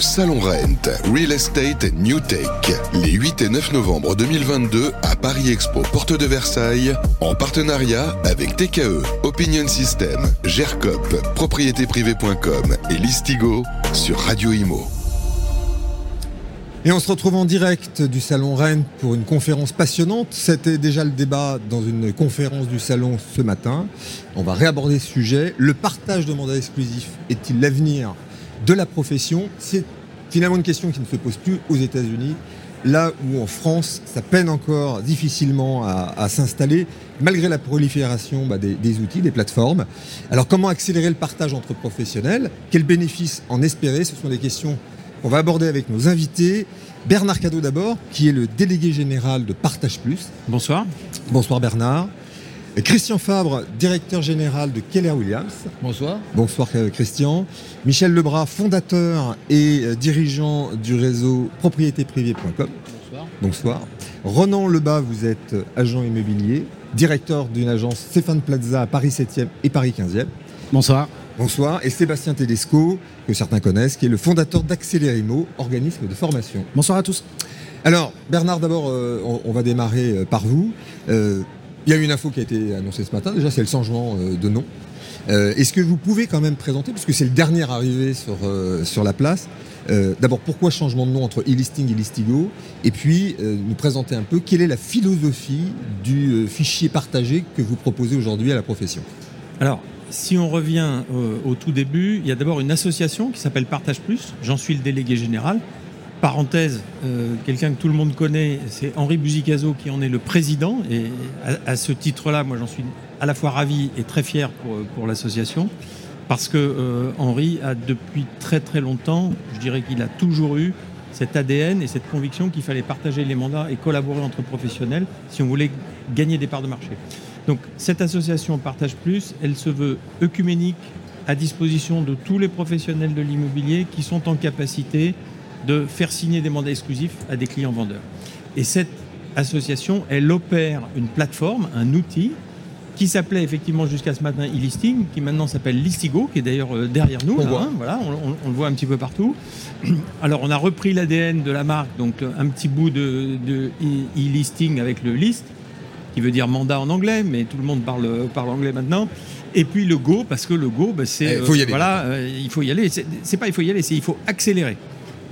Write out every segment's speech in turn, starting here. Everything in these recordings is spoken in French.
Salon Rent, Real Estate New Tech, les 8 et 9 novembre 2022 à Paris Expo, porte de Versailles, en partenariat avec TKE, Opinion System, GERCOP, propriétéprivée.com et Listigo sur Radio Imo. Et on se retrouve en direct du Salon Rennes pour une conférence passionnante. C'était déjà le débat dans une conférence du Salon ce matin. On va réaborder ce sujet. Le partage de mandats exclusifs est-il l'avenir de la profession C'est finalement une question qui ne se pose plus aux États-Unis. Là où en France, ça peine encore difficilement à, s'installer, malgré la prolifération bah, des, des, outils, des plateformes. Alors comment accélérer le partage entre professionnels? Quels bénéfices en espérer? Ce sont des questions on va aborder avec nos invités. Bernard Cadeau d'abord, qui est le délégué général de Partage Plus. Bonsoir. Bonsoir Bernard. Christian Fabre, directeur général de Keller Williams. Bonsoir. Bonsoir euh, Christian. Michel Lebras, fondateur et euh, dirigeant du réseau propriétéprivée.com. Bonsoir. Bonsoir. Ronan Lebas, vous êtes agent immobilier, directeur d'une agence Stéphane Plaza à Paris 7e et Paris 15e. Bonsoir. Bonsoir. Et Sébastien Tedesco, que certains connaissent, qui est le fondateur d'Accélérimo, organisme de formation. Bonsoir à tous. Alors, Bernard, d'abord, euh, on, va démarrer euh, par vous. Euh, il y a une info qui a été annoncée ce matin. Déjà, c'est le changement de nom. Est-ce que vous pouvez quand même présenter, puisque c'est le dernier arrivé sur, sur la place, d'abord pourquoi changement de nom entre e-listing et Listigo Et puis, nous présenter un peu quelle est la philosophie du fichier partagé que vous proposez aujourd'hui à la profession? Alors, si on revient euh, au, tout début, il y a d'abord une association qui s'appelle Partage Plus. J'en suis le délégué général. Parenthèse, euh, quelqu'un que tout le monde connaît, c'est Henri Buzicazo qui en est le président. Et à, ce titre-là, moi j'en suis à la fois ravi et très fier pour, l'association. Parce que euh, Henri a depuis très très longtemps, je dirais qu'il a toujours eu cet ADN et cette conviction qu'il fallait partager les mandats et collaborer entre professionnels si on voulait gagner des parts de marché. Donc cette association Partage Plus, elle se veut œcuménique à disposition de tous les professionnels de l'immobilier qui sont en capacité de faire signer des mandats exclusifs à des clients vendeurs. Et cette association, elle opère une plateforme, un outil qui s'appelait effectivement jusqu'à ce matin e-listing, qui maintenant s'appelle Listigo, qui est d'ailleurs euh, derrière nous. On, voit. Hein, voilà, on, le voit un petit peu partout. Alors on a repris l'ADN de la marque, donc un petit bout de, de e-listing avec le list, qui veut dire mandat en anglais, mais tout le monde parle, parle anglais maintenant. Et puis le go, parce que le go, bah, c'est. Il faut y aller. voilà, euh, il faut y aller. C'est pas il faut y aller, c'est il faut accélérer.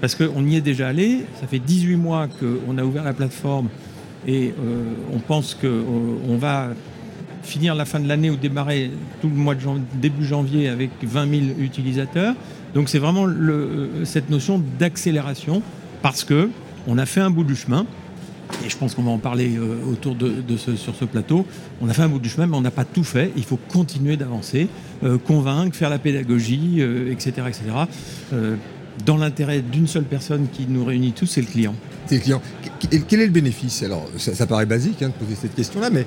Parce qu'on y est déjà allé. Ça fait 18 mois qu'on a ouvert la plateforme et euh, on pense qu'on euh, va finir la fin de l'année ou démarrer tout le mois de début janvier avec 20 000 utilisateurs. Donc c'est vraiment le, cette notion d'accélération parce que on a fait un bout du chemin et je pense qu'on va en parler euh, autour de, ce, sur ce plateau. On a fait un bout du chemin, mais on n'a pas tout fait. Il faut continuer d'avancer, euh, convaincre, faire la pédagogie, etc., euh, etc. dans l'intérêt d'une seule personne qui nous réunit tous, c'est le client. C'est le client. Quel est le bénéfice? Alors, ça, paraît basique hein, de poser cette question-là, mais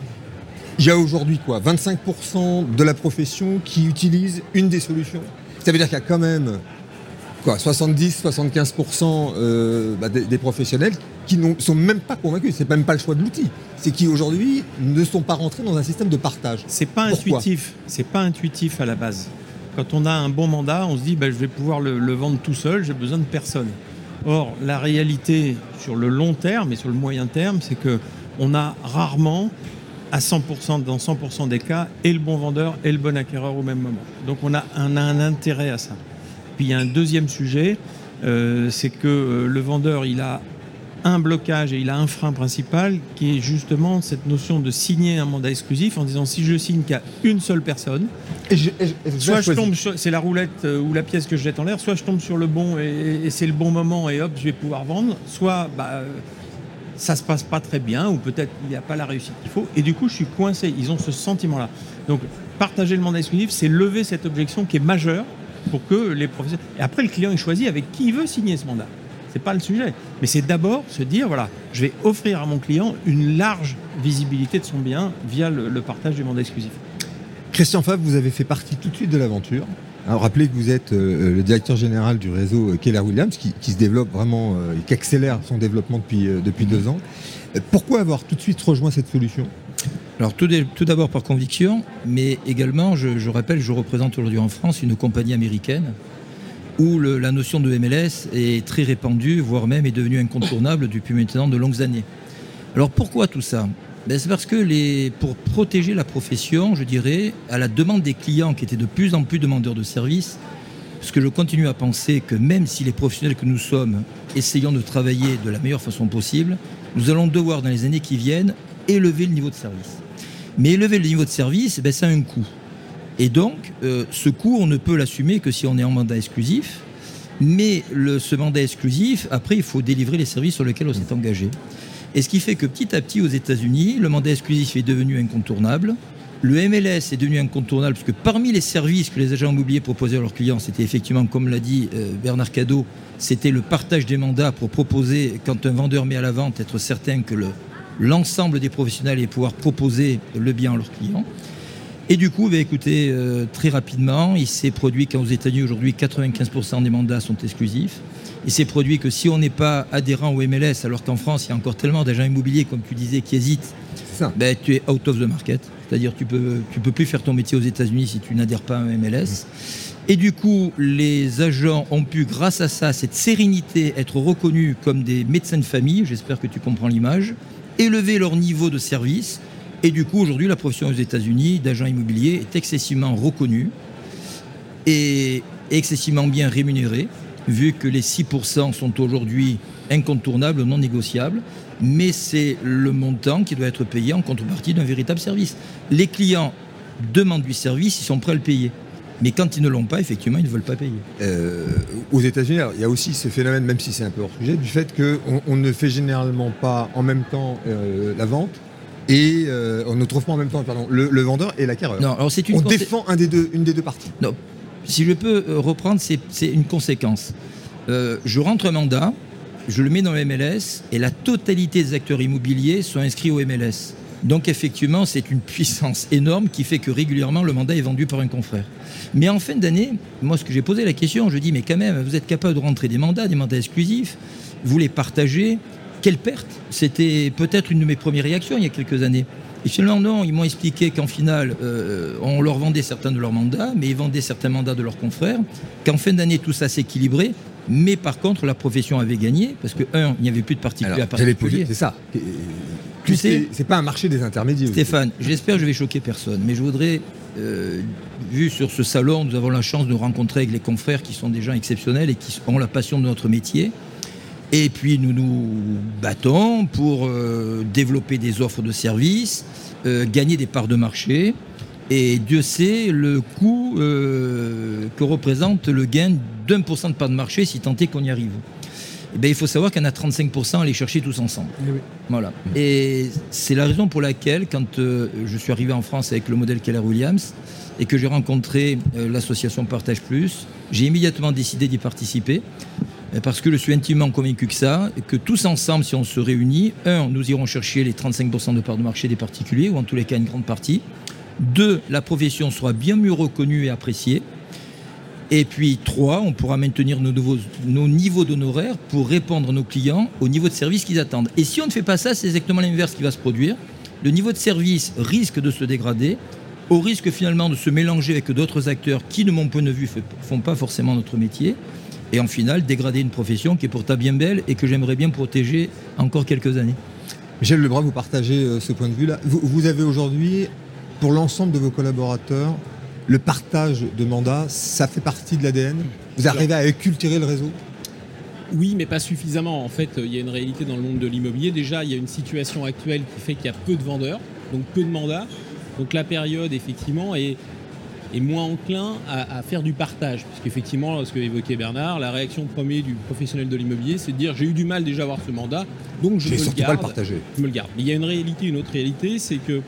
il y a aujourd'hui quoi? 25% de la profession qui utilise une des solutions? Ça veut dire qu'il y a quand même quoi 70-75% bah, des professionnels qui ne sont même pas convaincus. C'est même pas le choix de l'outil. C'est qui aujourd'hui ne sont pas rentrés dans un système de partage. C'est pas intuitif. C'est pas intuitif à la base. Quand on a un bon mandat, on se dit bah, je vais pouvoir le, vendre tout seul, j'ai besoin de personne. Or, la réalité sur le long terme et sur le moyen terme, c'est que on a rarement à 100% dans 100% des cas et le bon vendeur et le bon acquéreur au même moment. Donc on a un, un intérêt à ça. Puis il y a un deuxième sujet, euh, c'est que euh, le vendeur il a un blocage et il a un frein principal qui est justement cette notion de signer un mandat exclusif en disant si je signe qu'à une seule personne, soit je tombe c'est la roulette euh, ou la pièce que je jette en l'air, soit je tombe sur le bon et, c'est le bon moment et hop je vais pouvoir vendre, soit bah, euh, ça se passe pas très bien ou peut-être il n'y a pas la réussite qu'il faut et du coup je suis coincé. Ils ont ce sentiment-là. Donc partager le mandat exclusif, c'est lever cette objection qui est majeure pour que les professionnels. Et après le client il choisit avec qui il veut signer ce mandat c'est pas le sujet. Mais c'est d'abord se dire voilà, je vais offrir à mon client une large visibilité de son bien via le, partage du mandat exclusif. Christian Fabre, vous avez fait partie tout de suite de l'aventure. Alors, rappelez que vous êtes euh, le directeur général du réseau Keller Williams, qui, se développe vraiment euh, et qui accélère son développement depuis, euh, depuis deux ans. Pourquoi avoir tout de suite rejoint cette solution? Alors tout, d'abord par conviction, mais également, je, je rappelle, je représente aujourd'hui en France une compagnie américaine où la notion de MLS est très répandue, voire même est devenue incontournable depuis maintenant de longues années. Alors pourquoi tout ça? Ben, C'est parce que pour protéger la profession, je dirais, à la demande des clients qui étaient de plus en plus demandeurs de services, ce que je continue à penser que même si les professionnels que nous sommes essayons de travailler de la meilleure façon possible, nous allons devoir dans les années qui viennent élever le niveau de service. Mais élever le niveau de service, ben, ça a un coût. Et donc, euh, ce coût, on ne peut l'assumer que si on est en mandat exclusif. Mais ce mandat exclusif, après, il faut délivrer les services sur lesquels on s'est engagé. Et ce qui fait que petit à petit, aux États-Unis, le mandat exclusif est devenu incontournable. Le MLS est devenu incontournable parce que parmi les services que les agents immobiliers proposaient à leurs clients, c'était effectivement, comme l'a dit euh, Bernard Cadeau, c'était le partage des mandats pour proposer, quand un vendeur met à la vente, être certain que le- l'ensemble des professionnels allait pouvoir proposer le bien à leurs clients. Et du coup, bah, écoutez, euh, très rapidement, il s'est produit qu'aux États-Unis, aujourd'hui, 95% des mandats sont exclusifs. Il s'est produit que si on n'est pas adhérent au MLS, alors qu'en France, il y a encore tellement d'agents immobiliers, comme tu disais, qui hésitent, ben, tu es out of the market. C'est-à-dire tu peux, tu peux plus faire ton métier aux États-Unis si tu n'adhères pas à un MLS. Et du coup, les agents ont pu, grâce à ça, cette sérénité, être reconnus comme des médecins de famille, j'espère que tu comprends l'image, élever leur niveau de service. Et du coup, aujourd'hui, la profession aux États-Unis d'agent immobilier est excessivement reconnue et excessivement bien rémunérée, vu que les 6% sont aujourd'hui incontournables, non négociables, mais c'est le montant qui doit être payé en contrepartie d'un véritable service. Les clients demandent du service, ils sont prêts à le payer. Mais quand ils ne l'ont pas, effectivement, ils ne veulent pas payer. Euh, aux États-Unis, il y a aussi ce phénomène, même si c'est un peu hors sujet, du fait qu'on on ne fait généralement pas en même temps euh, la vente et euh, on ne trouve pas en même temps pardon, le, le vendeur et l'acquéreur. Non, alors c'est une On défend un des deux, une des deux parties. Non, si je peux euh, reprendre, c'est c'est une conséquence. Euh, je rentre un mandat, je le mets dans le MLS et la totalité des acteurs immobiliers sont inscrits au MLS. Donc effectivement, c'est une puissance énorme qui fait que régulièrement le mandat est vendu par un confrère. Mais en fin d'année, moi ce que j'ai posé la question, je dis mais quand même, vous êtes capable de rentrer des mandats, des mandats exclusifs, vous les partagez, quelle perte C'était peut-être une de mes premières réactions il y a quelques années. Et finalement, non, ils m'ont expliqué qu'en finale, euh, on leur vendait certains de leurs mandats, mais ils vendaient certains mandats de leurs confrères, qu'en fin d'année, tout ça s'équilibrait, mais par contre, la profession avait gagné, parce que, un, il n'y avait plus de particuliers à particulier. c'est ça. Et- Tu sais- c'est- c'est pas un marché des intermédiaires. Stéphane, j'espère que je vais choquer personne, mais je voudrais, euh, vu sur ce salon, nous avons la chance de rencontrer avec les confrères qui sont des gens exceptionnels et qui ont la passion de notre métier. Et puis nous nous battons pour euh, développer des offres de services, euh, gagner des parts de marché. Et Dieu sait le coût euh, que représente le gain d'un pour cent de part de marché si tant est qu'on y arrive. Eh bien, il faut savoir qu'on a 35% à aller chercher tous ensemble. Voilà. Et c'est la raison pour laquelle, quand euh, je suis arrivé en France avec le modèle Keller Williams et que j'ai rencontré euh, l'association Partage Plus, j'ai immédiatement décidé d'y participer parce que je suis intimement convaincu que ça, que tous ensemble, si on se réunit, un, nous irons chercher les 35% de part de marché des particuliers, ou en tous les cas une grande partie. Deux, la profession sera bien mieux reconnue et appréciée. Et puis, trois, on pourra maintenir nos niveaux d'honoraires pour répondre à nos clients au niveau de service qu'ils attendent. Et si on ne fait pas ça, c'est exactement l'inverse qui va se produire. Le niveau de service risque de se dégrader, au risque finalement de se mélanger avec d'autres acteurs qui, de mon point de vue, ne font pas forcément notre métier. Et en final, dégrader une profession qui est pourtant bien belle et que j'aimerais bien protéger encore quelques années. Michel Lebras, vous partagez euh, ce point de vue-là. Vous, vous avez aujourd'hui, pour l'ensemble de vos collaborateurs, le partage de mandats, ça fait partie de l'ADN Vous arrivez à acculturer le réseau? Oui, mais pas suffisamment. En fait, il y a une réalité dans le monde de l'immobilier. Déjà, il y a une situation actuelle qui fait qu'il y a peu de vendeurs, donc peu de mandats. Donc la période, effectivement, est, est moins enclin à, à faire du partage. Parce qu'effectivement, ce que évoquait Bernard, la réaction première du professionnel de l'immobilier, c'est de dire j'ai eu du mal déjà à avoir ce mandat, donc je me le surtout pas garde. le partager. je me le garde. Mais il y a une réalité, une autre réalité, c'est que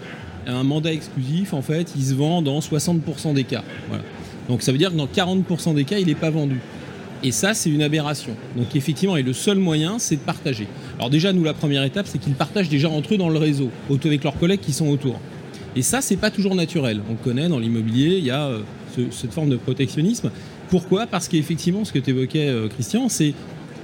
un mandat exclusif, en fait, il se vend dans 60% des cas. Voilà. Donc ça veut dire que dans 40% des cas, il n'est pas vendu. Et ça, c'est une aberration. Donc effectivement, et le seul moyen, c'est de partager. Alors déjà, nous, la première étape, c'est qu'ils partagent déjà entre eux dans le réseau, auto- avec leurs collègues qui sont autour. Et ça, c'est pas toujours naturel. On connaît dans l'immobilier, il y a euh, ce- cette forme de protectionnisme. Pourquoi? Parce qu'effectivement, ce que tu évoquais, euh, Christian, c'est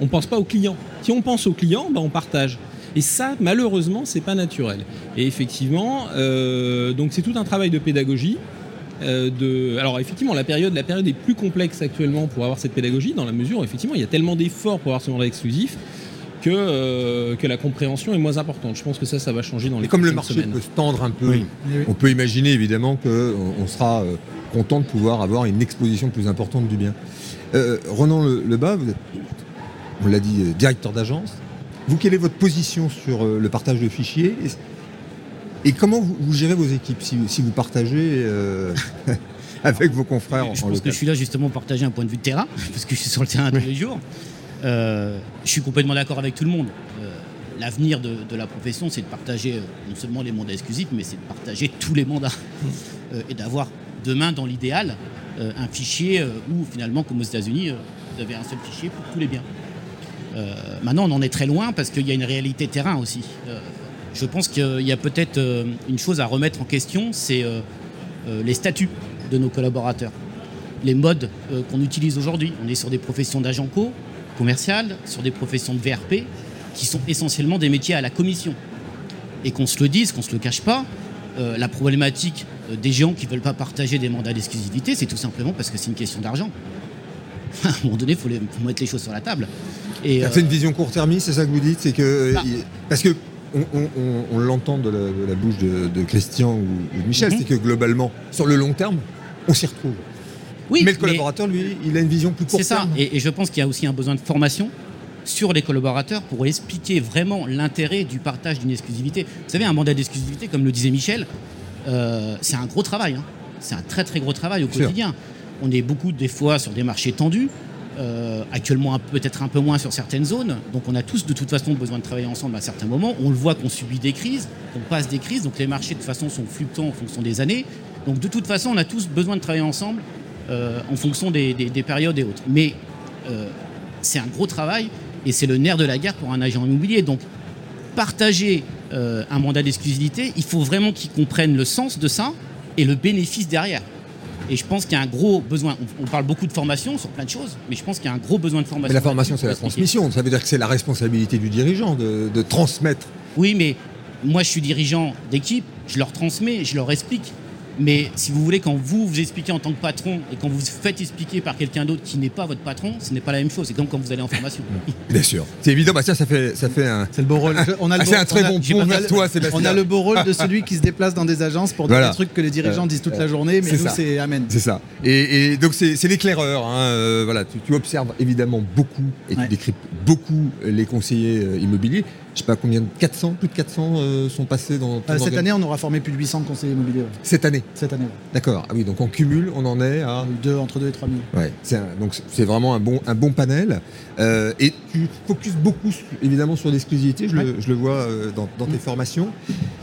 on pense pas aux clients. Si on pense aux clients, ben, on partage. Et ça, malheureusement, c'est pas naturel. Et effectivement, euh, donc c'est tout un travail de pédagogie de. Alors effectivement, la période, la période est plus complexe actuellement pour avoir cette pédagogie, dans la mesure où effectivement il y a tellement d'efforts pour avoir ce mandat exclusif que, euh, que la compréhension est moins importante. Je pense que ça, ça va changer dans les Et comme le marché semaines. peut se tendre un peu, Oui. on peut imaginer évidemment qu'on on sera euh, content de pouvoir avoir une exposition plus importante du bien. Euh, Ronan Le- Lebas, vous êtes, on l'a dit, euh, directeur d'agence. Vous, quelle est votre position sur euh, le partage de fichiers et, et comment vous, vous gérez vos équipes si, si vous partagez euh, avec vos confrères en, Je en pense que je suis là justement pour partager un point de vue de terrain, parce que je suis sur le terrain tous les jours. Euh, je suis complètement d'accord avec tout le monde. Euh, L'avenir de, de la profession, c'est de partager euh, non seulement les mandats exclusifs, mais c'est de partager tous les mandats. Et d'avoir demain, dans l'idéal, un fichier où finalement, comme aux États-Unis, vous avez un seul fichier pour tous les biens. Euh, maintenant, on en est très loin parce qu'il y a une réalité terrain aussi. Euh, je pense qu'il y a peut-être euh, une chose à remettre en question, c'est les statuts de nos collaborateurs les modes qu'on utilise aujourd'hui. On est sur des professions d'agent co, commercial, sur des professions de VRP, qui sont essentiellement des métiers à la commission. Et qu'on se le dise, qu'on se le cache pas, euh, la problématique euh, des gens qui ne veulent pas partager des mandats d'exclusivité, c'est tout simplement parce que c'est une question d'argent. à un moment donné, il faut, mettre les choses sur la table. Et, Ça euh, fait une vision court-termiste, c'est ça que vous dites C'est que euh, Bah. il- parce que on, on- on- on l'entend de la, de la bouche de, de Christian ou, ou de Michel, Mhm. c'est que globalement, sur le long terme, on s'y retrouve. Oui, mais le collaborateur, lui, il a une vision plus court C'est ça. Et, et je pense qu'il y a aussi un besoin de formation sur les collaborateurs pour expliquer vraiment l'intérêt du partage d'une exclusivité. Vous savez, un mandat d'exclusivité, comme le disait Michel, euh, c'est un gros travail. hein. C'est un très très gros travail au quotidien. On est beaucoup des fois sur des marchés tendus. euh, actuellement peut-être un peu moins sur certaines zones. Donc on a tous de toute façon besoin de travailler ensemble à certains moments. On le voit qu'on subit des crises, qu'on passe des crises. Donc les marchés de toute façon sont fluctuants en fonction des années. Donc de toute façon on a tous besoin de travailler ensemble en fonction des, des- des périodes et autres. Mais euh, c'est un gros travail et c'est le nerf de la guerre pour un agent immobilier. Donc partager euh, un mandat d'exclusivité, il faut vraiment qu'ils comprennent le sens de ça et le bénéfice derrière. Et je pense qu'il y a un gros besoin. On, on parle beaucoup de formation sur plein de choses, mais je pense qu'il y a un gros besoin de formation. Mais la formation, c'est la transmission. Ça veut dire que c'est la responsabilité du dirigeant de, de transmettre. Oui, mais moi, je suis dirigeant d'équipe, je leur transmets, je leur explique. Mais si vous voulez, quand vous vous expliquez en tant que patron et quand vous vous faites expliquer par quelqu'un d'autre qui n'est pas votre patron, ce n'est pas la même chose. C'est comme quand vous allez en formation. Bien sûr. C'est évident. Bah, ça, ça fait, ça fait un. C'est le beau rôle. On a le Ah, beau- c'est un très on a- bon pont vers toi, Sébastien. On a le beau rôle de celui qui se déplace dans des agences pour dire Voilà. des trucs que les dirigeants Euh, disent toute euh, la journée, mais c'est nous, ça. c'est Amen. C'est ça. Et, et donc c'est c'est l'éclaireur. hein, euh, voilà, tu, tu observes évidemment beaucoup et tu décryptes beaucoup les conseillers euh, immobiliers. Je sais pas combien de 400, plus de 400 euh, sont passés dans Euh, cette année, on aura formé plus de 800 conseillers immobiliers. ouais. Cette année. Cette année, ouais. D'accord. Ah oui, donc en cumul, on en est à. Deux, entre 2 et 3 000. Ouais, un- donc c'est- c'est vraiment un bon, un bon panel. Euh, et tu focuses beaucoup évidemment sur l'exclusivité, je, le, je le vois euh, dans, dans tes formations.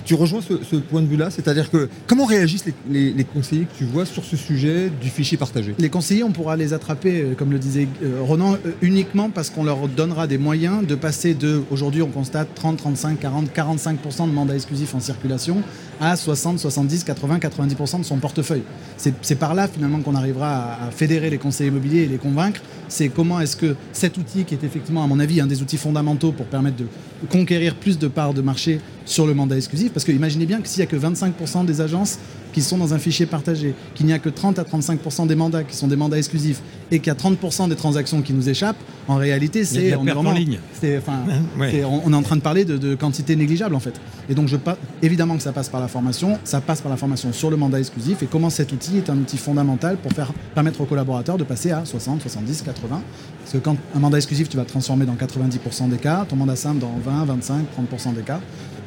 Tu rejoins ce, ce point de vue-là, c'est-à-dire que comment réagissent les, les- les conseillers que tu vois sur ce sujet du fichier partagé? Les conseillers, on pourra les attraper, euh, comme le disait euh, Ronan, euh, uniquement parce qu'on leur donnera des moyens de passer de, aujourd'hui on constate 30, 35, 40, 45% de mandats exclusifs en circulation à 60, 70, 80, 90% de son portefeuille. C'est c'est par là finalement qu'on arrivera à, à fédérer les conseillers immobiliers et les convaincre. C'est comment est-ce que cet outil, qui est effectivement à mon avis un des outils fondamentaux pour permettre de conquérir plus de parts de marché sur le mandat exclusif, parce que imaginez bien que s'il n'y a que 25% des agences qui sont dans un fichier partagé, qu'il n'y a que 30 à 35% des mandats qui sont des mandats exclusifs et qu'il y a 30% des transactions qui nous échappent, en réalité, c'est on est en ligne. c'est- enfin, Ouais. on, on est en train de parler de, de quantité négligeable en fait. Et donc, je évidemment que ça passe par la formation, ça passe par la formation sur le mandat exclusif et comment cet outil est un outil fondamental pour faire permettre aux collaborateurs de passer à 60, 70, 80. Parce que quand un mandat exclusif, tu vas le transformer dans 90% des cas, ton mandat simple dans 20, 25, 30% des cas.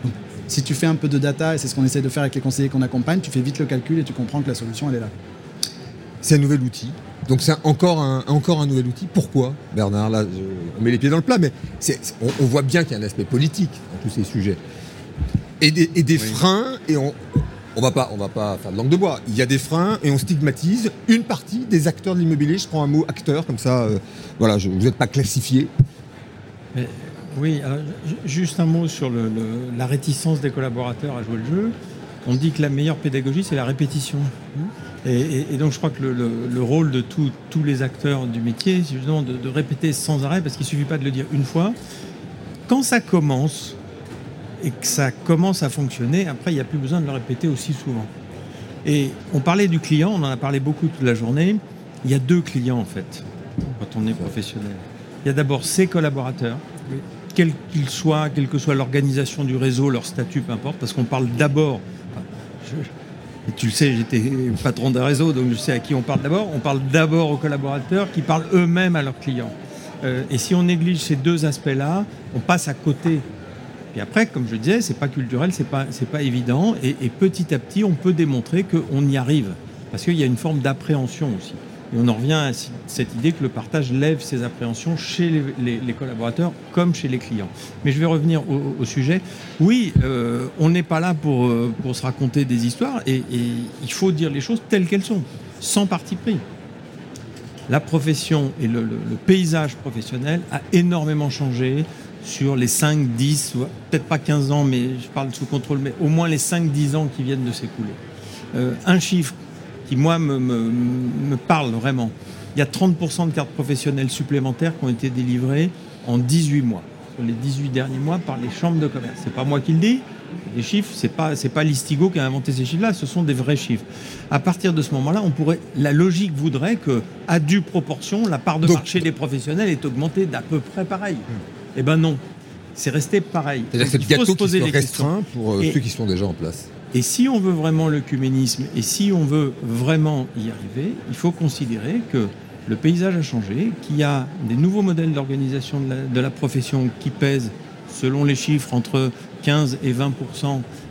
Donc, si tu fais un peu de data, et c'est ce qu'on essaie de faire avec les conseillers qu'on accompagne, tu fais vite le calcul et tu comprends que la solution, elle est là. C'est un nouvel outil. Donc c'est encore un, encore un nouvel outil. Pourquoi, Bernard? Là, je- on met les pieds dans le plat, mais on, on voit bien qu'il y a un aspect politique dans tous ces sujets. Et des, et des freins, et on on va pas, on va pas faire de langue de bois. Il y a des freins et on stigmatise une partie des acteurs de l'immobilier. Je prends un mot acteur comme ça. euh, voilà, vous n'êtes pas classifié. Oui, ju- juste un mot sur la réticence des collaborateurs à jouer le jeu. On dit que la meilleure pédagogie, c'est la répétition. Et, donc, je crois que le, le- le rôle de tous- tous les acteurs du métier, c'est justement de, de répéter sans arrêt, parce qu'il ne suffit pas de le dire une fois. Quand ça commence et que ça commence à fonctionner, après, il n'y a plus besoin de le répéter aussi souvent. Et on parlait du client, on en a parlé beaucoup toute la journée. Il y a deux clients en fait, quand on est professionnel. Il y a d'abord ses collaborateurs, quels qu'ils soient, quelle que soit l'organisation du réseau, leur statut, peu importe, parce qu'on parle d'abord. enfin, et tu le sais, j'étais patron d'un réseau, donc je sais à qui on parle d'abord. On parle d'abord aux collaborateurs qui parlent eux-mêmes à leurs clients. Euh, et si on néglige ces deux aspects-là, on passe à côté. Et après, comme je disais, c'est pas culturel, c'est pas, pas évident. Et, et petit à petit, on peut démontrer qu'on y arrive. Parce qu'il y a une forme d'appréhension aussi. Et on en revient à cette idée que le partage lève ces appréhensions chez les, collaborateurs comme chez les clients. Mais je vais revenir au, sujet. Oui, euh, on n'est pas là pour, euh, pour se raconter des histoires et, il faut dire les choses telles qu'elles sont, sans parti pris la profession et le- le paysage professionnel a énormément changé sur les 5, 10, ou peut-être pas 15 ans, mais je parle sous contrôle, mais au moins les 5, 10 ans qui viennent de s'écouler. Euh, un chiffre qui, moi, me, me- me parle vraiment. Il y a 30% de cartes professionnelles supplémentaires qui ont été délivrées en 18 mois, sur les 18 derniers mois par les chambres de commerce. C'est pas moi qui le dis, les chiffres, c'est pas c'est pas l'Istigo qui a inventé ces chiffres-là, ce sont des vrais chiffres. À partir de ce moment-là, on pourrait, la logique voudrait que, à due proportion, la part de Donc- marché des professionnels est augmentée d'à peu près pareil. Eh ben non, c'est resté pareil. C'est-à-dire que c'est le se qui poser questions. restreint pour euh, Et- ceux qui sont déjà en place. Et si on veut vraiment l'œcuménisme et si on veut vraiment y arriver, il faut considérer que le paysage a changé, qu'il y a des nouveaux modèles d'organisation de la, de la profession qui pèsent, selon les chiffres, entre 15 et 20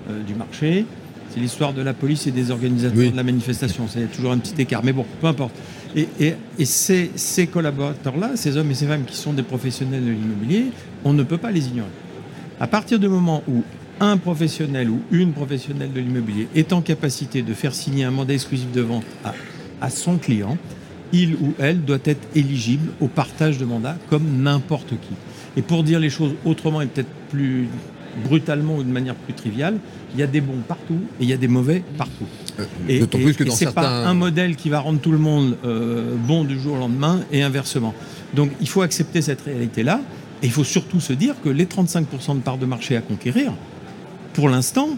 euh, du marché. C'est l'histoire de la police et des organisateurs Oui. de la manifestation. C'est toujours un petit écart. Mais bon, peu importe. Et, ces, collaborateurs-là, ces hommes et ces femmes qui sont des professionnels de l'immobilier, on ne peut pas les ignorer. À partir du moment où un professionnel ou une professionnelle de l'immobilier est en capacité de faire signer un mandat exclusif de vente à son client, il ou elle doit être éligible au partage de mandat comme n'importe qui. Et pour dire les choses autrement et peut-être plus brutalement ou de manière plus triviale, il y a des bons partout et il y a des mauvais partout. Et, D'autant plus que dans certains- pas un modèle qui va rendre tout le monde euh, bon du jour au lendemain et inversement. Donc il faut accepter cette réalité-là et il faut surtout se dire que les 35% de parts de marché à conquérir, pour l'instant,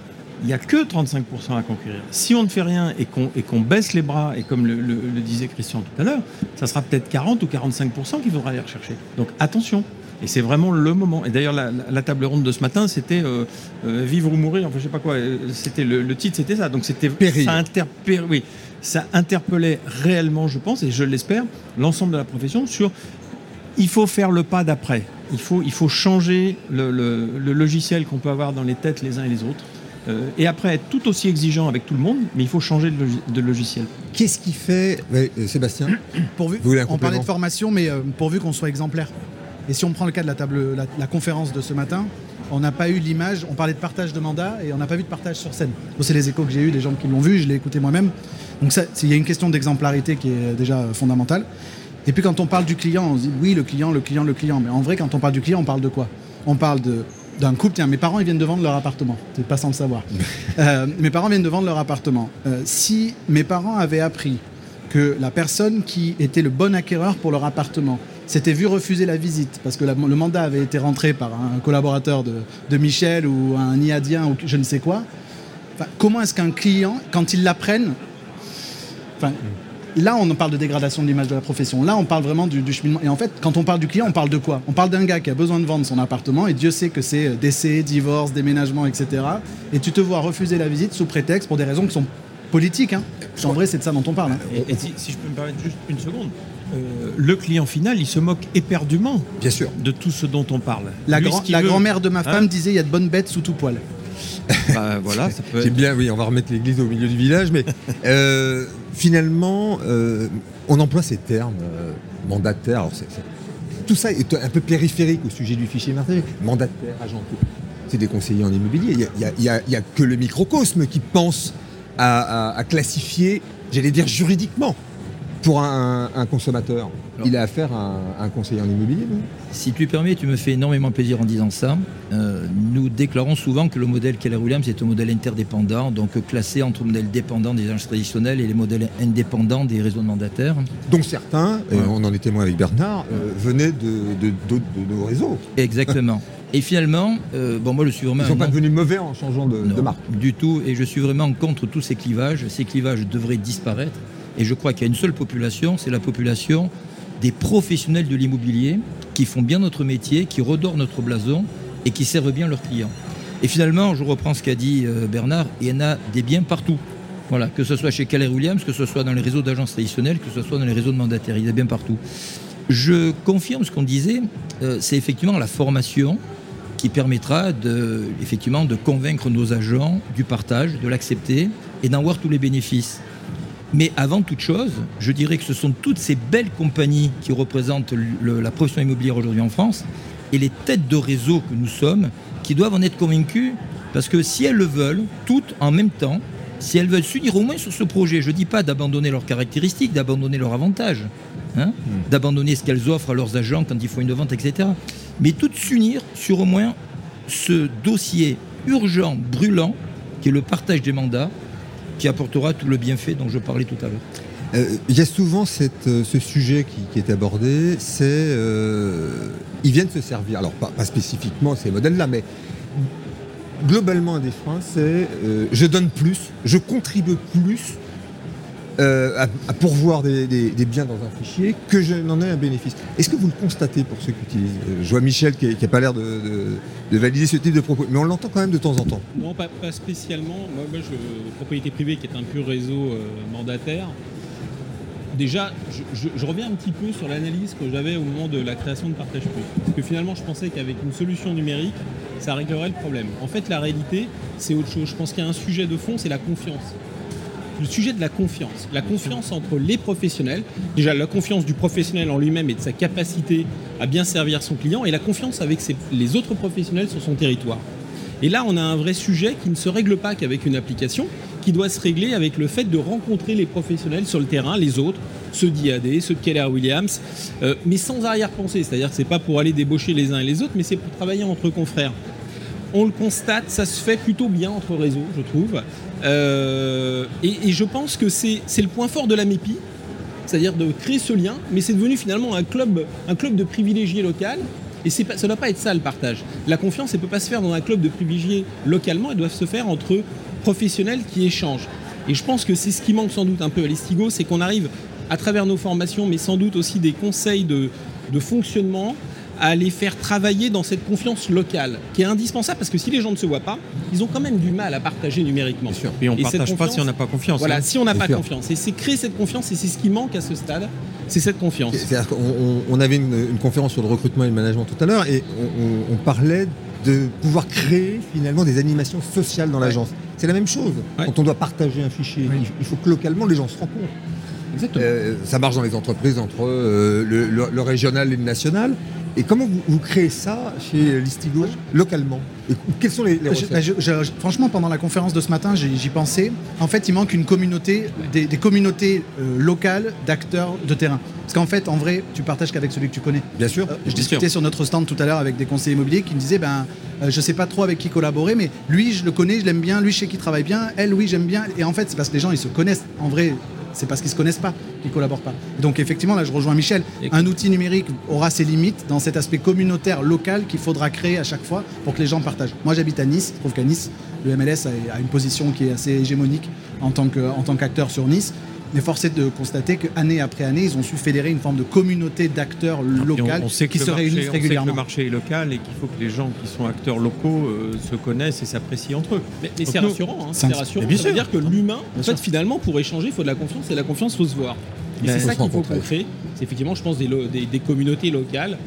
il n'y a que 35% à conquérir. Si on ne fait rien et qu'on baisse les bras, et comme le, le- le disait Christian tout à l'heure, ça sera peut-être 40 ou 45% qu'il faudra aller rechercher. Donc attention. Et c'est vraiment le moment. Et d'ailleurs, la, la- la table ronde de ce matin, c'était euh, euh, Vivre ou mourir, enfin je sais pas quoi. euh, C'était le, le titre, c'était ça. Donc c'était Péril. ça, interpé- oui, ça interpellait réellement, je pense, et je l'espère, l'ensemble de la profession sur il faut faire le pas d'après. Il faut, il faut changer le, le- le logiciel qu'on peut avoir dans les têtes les uns et les autres. Euh, et après, être tout aussi exigeant avec tout le monde, mais il faut changer de, logi- de logiciel. Qu'est-ce qui fait, ouais, euh, Sébastien Pourvu, Vous on parlait de formation, mais euh, pourvu qu'on soit exemplaire. Et si on prend le cas de la, table, la, la conférence de ce matin, on n'a pas eu l'image, on parlait de partage de mandat et on n'a pas vu de partage sur scène. Bon, c'est les échos que j'ai eu des gens qui l'ont vu, je l'ai écouté moi-même. Donc il y a une question d'exemplarité qui est déjà fondamentale. Et puis quand on parle du client, on se dit oui, le client, le client, le client. Mais en vrai, quand on parle du client, on parle de quoi? On parle de d'un couple, tiens, mes parents ils viennent de vendre leur appartement, c'est pas sans le savoir. Euh, mes parents viennent de vendre leur appartement. Euh, si mes parents avaient appris que la personne qui était le bon acquéreur pour leur appartement s'était vu refuser la visite parce que le mandat avait été rentré par un collaborateur de, de Michel ou un IADien ou je ne sais quoi, comment est-ce qu'un client, quand il l'apprenne, là on parle de dégradation de l'image de la profession, là on parle vraiment du, cheminement. Et en fait, quand on parle du client, on parle de quoi? On parle d'un gars qui a besoin de vendre son appartement et Dieu sait que c'est euh, décès, divorce, déménagement, etc. Et tu te vois refuser la visite sous prétexte pour des raisons qui sont politiques. Hein. En vrai, c'est de ça dont on parle. hein. Et, et si, si je peux me permettre juste une seconde, euh, le client final, il se moque éperdument Bien sûr. de tout ce dont on parle. La, Lui, grand- ce qu'il la veut- grand-mère de ma Hein femme disait il y a de bonnes bêtes sous tout poil. Bah, voilà, ça peut être- bien, oui, on va remettre l'église au milieu du village, mais euh, finalement, euh, on emploie ces termes, mandataire. alors c'est- c'est- tout ça est un peu périphérique au sujet du fichier marché. Mandataire, agent, c'est des conseillers en immobilier. Il n'y a, il y a- il y a- il y a que le microcosme qui pense à, à- à classifier, j'allais dire juridiquement, pour un, un consommateur. Il a affaire à un, à un conseiller en immobilier, Si tu permets, tu me fais énormément plaisir en disant ça. Euh, nous déclarons souvent que le modèle Keller Williams est un modèle interdépendant, donc classé entre le modèle dépendant des agences traditionnelles et les modèles indépendants des réseaux de mandataires. dont certains, et Ouais. on en est témoin avec Bernard, euh, venaient de, de- d'autres- de nos réseaux. Exactement. Et finalement, euh, bon, moi je suis vraiment. Ils ne sont pas devenus mauvais en changeant de, Non, de marque. Du tout, et je suis vraiment contre tous ces clivages. Ces clivages devraient disparaître. Et je crois qu'il y a une seule population, c'est la population des professionnels de l'immobilier qui font bien notre métier, qui redorent notre blason et qui servent bien leurs clients. Et finalement, je reprends ce qu'a dit euh, Bernard, il y en a des biens partout. Voilà, que ce soit chez Keller Williams, que ce soit dans les réseaux d'agences traditionnelles, que ce soit dans les réseaux de mandataires, il y en a bien partout. Je confirme ce qu'on disait, euh, c'est effectivement la formation qui permettra effectivement, de convaincre nos agents du partage, de l'accepter et d'en voir tous les bénéfices. Mais avant toute chose, je dirais que ce sont toutes ces belles compagnies qui représentent le- la profession immobilière aujourd'hui en France et les têtes de réseau que nous sommes qui doivent en être convaincues parce que si elles le veulent, toutes en même temps, si elles veulent s'unir au moins sur ce projet, je ne dis pas d'abandonner leurs caractéristiques, d'abandonner leurs avantages, hein, d'abandonner ce qu'elles offrent à leurs agents quand ils font une vente, etc. Mais toutes s'unir sur au moins ce dossier urgent, brûlant, qui est le partage des mandats, qui apportera tout le bienfait dont je parlais tout à l'heure. Euh, Il y a souvent euh, ce sujet qui, est abordé, c'est euh, ils viennent se servir. Alors pas, spécifiquement ces modèles-là, mais globalement un des freins, c'est je donne plus, je contribue plus euh, à, pourvoir des, biens dans un fichier que je n'en ai un bénéfice. Est-ce que vous le constatez pour ceux qui utilisent Euh, Je vois Michel qui n'a pas l'air de, de- de valider ce type de propos, mais on l'entend quand même de temps en temps. Non, pas, spécialement. Moi, je, propriété privée, qui est un pur réseau euh, mandataire. Déjà, je reviens un petit peu sur l'analyse que j'avais au moment de la création de Partage Plus. Parce que finalement, je pensais qu'avec une solution numérique, ça réglerait le problème. En fait, la réalité, c'est autre chose. Je pense qu'il y a un sujet de fond, c'est la confiance. Le sujet de la confiance. La confiance entre les professionnels. Déjà, la confiance du professionnel en lui-même et de sa capacité à bien servir son client. Et la confiance avec les autres professionnels sur son territoire. Et là, on a un vrai sujet qui ne se règle pas qu'avec une application, qui doit se régler avec le fait de rencontrer les professionnels sur le terrain, les autres, ceux d'IAD, ceux de Keller Williams, euh, mais sans arrière-pensée. C'est-à-dire que c'est pas pour aller débaucher les uns et les autres, mais c'est pour travailler entre confrères. On le constate, ça se fait plutôt bien entre réseaux, je trouve. Euh, et, je pense que c'est le point fort de la MEPI, c'est-à-dire de créer ce lien, mais c'est devenu finalement un club, un club de privilégiés local. Et pas, ça ne doit pas être ça le partage. La confiance, elle ne peut pas se faire dans un club de privilégiés localement, elle doit se faire entre professionnels qui échangent. Et je pense que c'est ce qui manque sans doute un peu à l'Estigo, c'est qu'on arrive à travers nos formations, mais sans doute aussi des conseils de fonctionnement, à les faire travailler dans cette confiance locale, qui est indispensable parce que si les gens ne se voient pas, ils ont quand même du mal à partager numériquement. Et on ne partage pas si on n'a pas confiance. Voilà, hein. si on n'a pas sûr. confiance. Et c'est créer cette confiance, et c'est ce qui manque à ce stade, c'est cette confiance. C'est- C'est-à-dire qu'on on- on avait une, une conférence sur le recrutement et le management tout à l'heure et on, on- on parlait de pouvoir créer finalement des animations sociales dans l'agence. C'est la même chose. Ouais. Quand on doit partager un fichier, il, il faut que localement les gens se rencontrent. Exactement. Euh, ça marche dans les entreprises entre euh, le, le- le régional et le national. Et comment vous, vous créez ça chez Listigo localement Et quelles sont les, les Je- recettes je- je- franchement, pendant la conférence de ce matin, j'y pensais. En fait, il manque une communauté, des, des communautés euh, locales d'acteurs de terrain. Parce qu'en fait, en vrai, tu partages qu'avec celui que tu connais. Bien sûr. Euh, je discutais sur notre stand tout à l'heure avec des conseillers immobiliers qui me disaient ben, euh, je sais pas trop avec qui collaborer, mais lui, je le connais, je l'aime bien, lui, je sais qu'il travaille bien, elle, oui, j'aime bien. Et en fait, c'est parce que les gens, ils se connaissent. En vrai, c'est parce qu'ils se connaissent pas qu'ils collaborent pas. Donc, effectivement, là, je rejoins Michel. Un outil numérique aura ses limites dans cet aspect communautaire local qu'il faudra créer à chaque fois pour que les gens partagent. Moi, j'habite à Nice. Je trouve qu'à Nice, le MLS a, une position qui est assez hégémonique en tant qu'acteur sur Nice. Mais force est de constater qu'année après année, ils ont su fédérer une forme de communauté d'acteurs locaux qui se marché- réunissent on sait que régulièrement. le marché est local et qu'il faut que les gens qui sont acteurs locaux euh, se connaissent et s'apprécient entre eux. Mais, mais Donc c'est rassurant, hein, C'est rassurant. Bien Ça veut sûr. dire que l'humain, en fait, sûr. finalement, pour échanger, il faut de la confiance, et la confiance, il faut se voir. Et c'est ça qu'il faut qu'on crée. C'est effectivement, je pense, des, lo- des- des communautés locales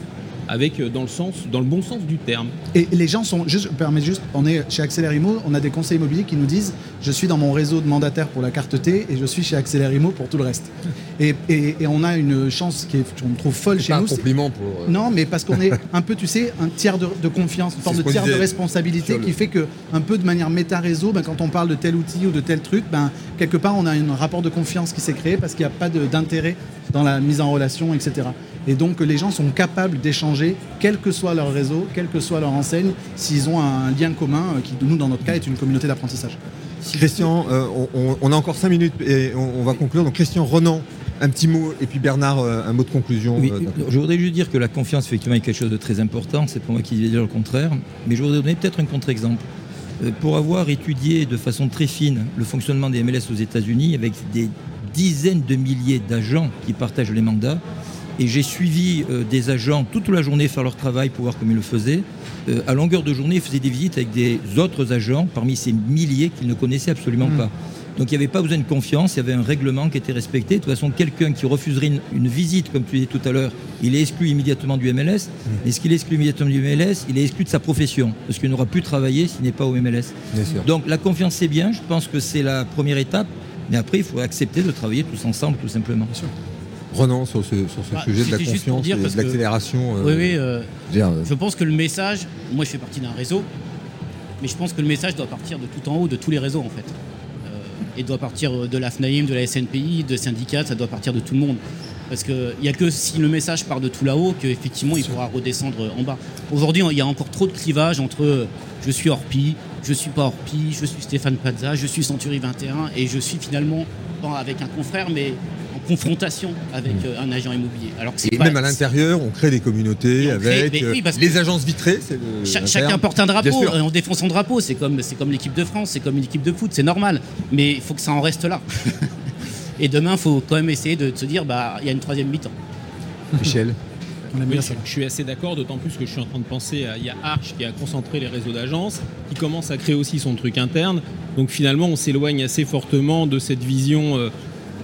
avec, euh, dans le sens, dans le bon sens du terme. Et les gens sont, juste, je me permets juste, on est chez Accélère Immo, on a des conseils immobiliers qui nous disent je suis dans mon réseau de mandataires pour la carte T et je suis chez Accélère Immo pour tout le reste. Et, et- et on a une chance qui est, qu'on trouve folle C'est chez pas nous. un compliment pour. euh, Non, mais parce qu'on est un peu, tu sais, un tiers de, de confiance, une forme de tiers de responsabilité le- qui fait que, un peu de manière méta-réseau, ben, quand on parle de tel outil ou de tel truc, ben, quelque part, on a un rapport de confiance qui s'est créé parce qu'il n'y a pas d'intérêt dans la mise en relation, etc. Et donc, les gens sont capables d'échanger, quel que soit leur réseau, quelle que soit leur enseigne, s'ils ont un lien commun euh, qui, nous, dans notre cas, est une communauté d'apprentissage. Christian, euh, on, a encore 5 minutes et on, on va conclure. Donc Christian Renan, Un petit mot, et puis Bernard, euh, un mot de conclusion. Oui, je voudrais juste dire que la confiance, effectivement, est quelque chose de très important. C'est pour moi qui vais dire le contraire. Mais je voudrais donner peut-être un contre-exemple. Pour avoir étudié de façon très fine le fonctionnement des MLS aux États-Unis, avec des dizaines de milliers d'agents qui partagent les mandats, et j'ai suivi euh, des agents toute la journée faire leur travail pour voir comment ils le faisaient. Euh, à longueur de journée, ils faisaient des visites avec des autres agents parmi ces milliers qu'ils ne connaissaient absolument pas. Donc il n'y avait pas besoin de confiance, il y avait un règlement qui était respecté. De toute façon, quelqu'un qui refuserait une, une visite, comme tu disais tout à l'heure, il est exclu immédiatement du MLS. Mais ce qu'il est exclu immédiatement du MLS, il est exclu de sa profession, parce qu'il n'aura plus travaillé s'il n'est pas au MLS. Bien sûr. Donc la confiance, c'est bien, je pense que c'est la première étape. Mais après, il faut accepter de travailler tous ensemble, tout simplement. Renan, sur ce, sur ce Bah, sujet de la confiance et de que- l'accélération. euh, Oui, oui. euh, dire, euh, je pense que le message, moi je fais partie d'un réseau, mais je pense que le message doit partir de tout en haut, de tous les réseaux en fait. Et doit partir de la FNAIM, de la SNPI, de syndicats, ça doit partir de tout le monde. Parce qu'il n'y a que si le message part de tout là-haut qu'effectivement il pourra redescendre en bas. Aujourd'hui, il y a encore trop de clivage entre je suis Orpi, je suis pas Orpi, je suis Stéphane Pazza, je suis Century 21 et je suis finalement pas avec un confrère mais confrontation avec euh, un agent immobilier. Alors que c'est Et pas- même à l'intérieur, on crée des communautés crée- avec euh, oui, parce que- les agences vitrées. c'est le- Cha- un chacun porte un drapeau et on défend son drapeau. C'est comme, c'est comme l'équipe de France, c'est comme une équipe de foot, c'est normal. Mais il faut que ça en reste là. et demain, il faut quand même essayer de, de se dire, bah, il y a une troisième mi-temps. Michel. Oui, je suis assez d'accord, d'autant plus que je suis en train de penser à. Il y a Arch qui a concentré les réseaux d'agences, qui commence à créer aussi son truc interne. Donc finalement, on s'éloigne assez fortement de cette vision.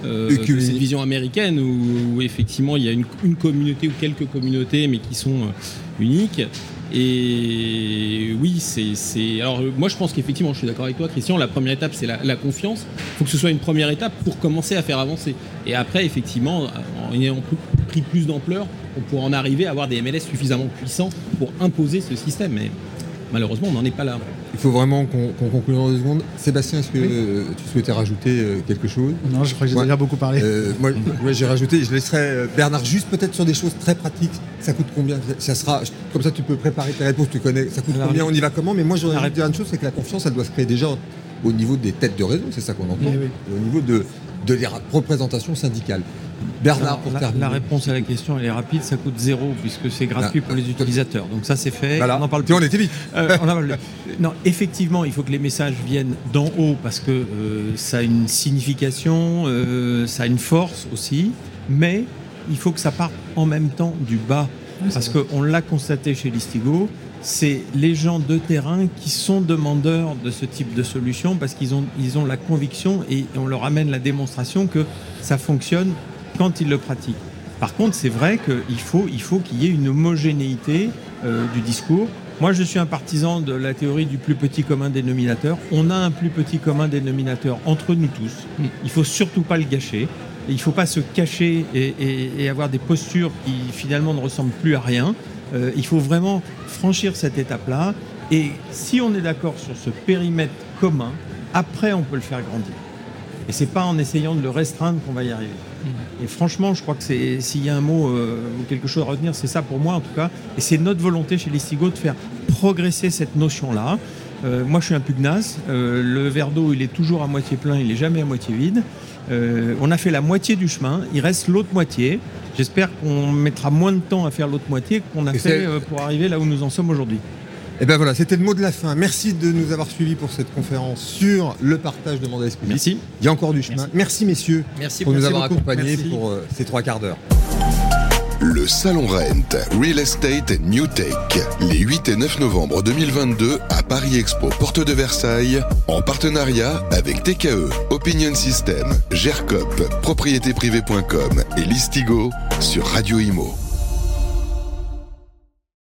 Euh, euh, EQI. cette vision américaine où, où effectivement il y a une, une communauté ou quelques communautés mais qui sont euh, uniques. Et oui c'est alors euh, moi je pense qu'effectivement je suis d'accord avec toi Christian la première étape c'est la, la confiance. Il faut que ce soit une première étape pour commencer à faire avancer. Et après effectivement en ayant pr- pris plus d'ampleur on pourra en arriver à avoir des MLS suffisamment puissants pour imposer ce système. Mais malheureusement on n'en est pas là Il faut vraiment qu'on qu'on conclue dans deux secondes. Sébastien, est-ce que euh, tu souhaitais rajouter euh, quelque chose? Non, je crois que j'ai déjà beaucoup parlé. Euh, moi, j'ai rajouté, je laisserai Bernard juste peut-être sur des choses très pratiques. Ça coûte combien? Ça sera comme ça, tu peux préparer tes réponses. Tu connais. Ça coûte Alors, combien? On y va comment? Mais moi, je la voudrais réponse- dire une chose, c'est que la confiance, elle doit se créer déjà au niveau des têtes de réseau. C'est ça qu'on entend. Oui, oui. Et Au niveau de de les représentations syndicales. Bernard, pour la, terminer. la réponse à la question, elle est rapide, ça coûte zéro puisque c'est gratuit Ah, pour les utilisateurs. Donc ça c'est fait, Voilà. on en parle Puis plus. on était vite. Euh, on en parle plus. Non, effectivement, il faut que les messages viennent d'en haut parce que euh, ça a une signification, euh, ça a une force aussi, mais il faut que ça parte en même temps du bas. Parce qu'on l'a constaté chez Listigo, c'est les gens de terrain qui sont demandeurs de ce type de solution parce qu'ils ont, ils ont la conviction et on leur amène la démonstration que ça fonctionne quand ils le pratiquent. Par contre, c'est vrai qu'il faut il faut qu'il y ait une homogénéité euh, du discours. Moi, je suis un partisan de la théorie du plus petit commun dénominateur. On a un plus petit commun dénominateur entre nous tous. Il faut surtout pas le gâcher. Il ne faut pas se cacher et, et- et avoir des postures qui finalement ne ressemblent plus à rien. Euh, il faut vraiment franchir cette étape-là. Et si on est d'accord sur ce périmètre commun, après on peut le faire grandir. Et c'est pas en essayant de le restreindre qu'on va y arriver. Et franchement, je crois que c'est s'il y a un mot euh, ou quelque chose à retenir, c'est ça pour moi en tout cas. Et c'est notre volonté chez Listigo de faire progresser cette notion-là. Euh, moi, je suis un pugnace. Euh, le verre d'eau, il est toujours à moitié plein, il est jamais à moitié vide. Euh, on a fait la moitié du chemin, il reste l'autre moitié. J'espère qu'on mettra moins de temps à faire l'autre moitié qu'on a Et fait euh, pour arriver là où nous en sommes aujourd'hui. Et ben voilà, c'était le mot de la fin. Merci de nous avoir suivis pour cette conférence sur le partage de mandat exclusif. Merci. Il y a encore du chemin. Merci, messieurs Merci pour nous avoir accompagnés pour euh, ces trois quarts d'heure. Le Salon Rent, Real Estate and New Tech, les 8 et 9 novembre 2022 à Paris Expo, porte de Versailles, en partenariat avec TKE, Opinion System, GERCOP, propriétéprivée.com et Listigo sur Radio Imo.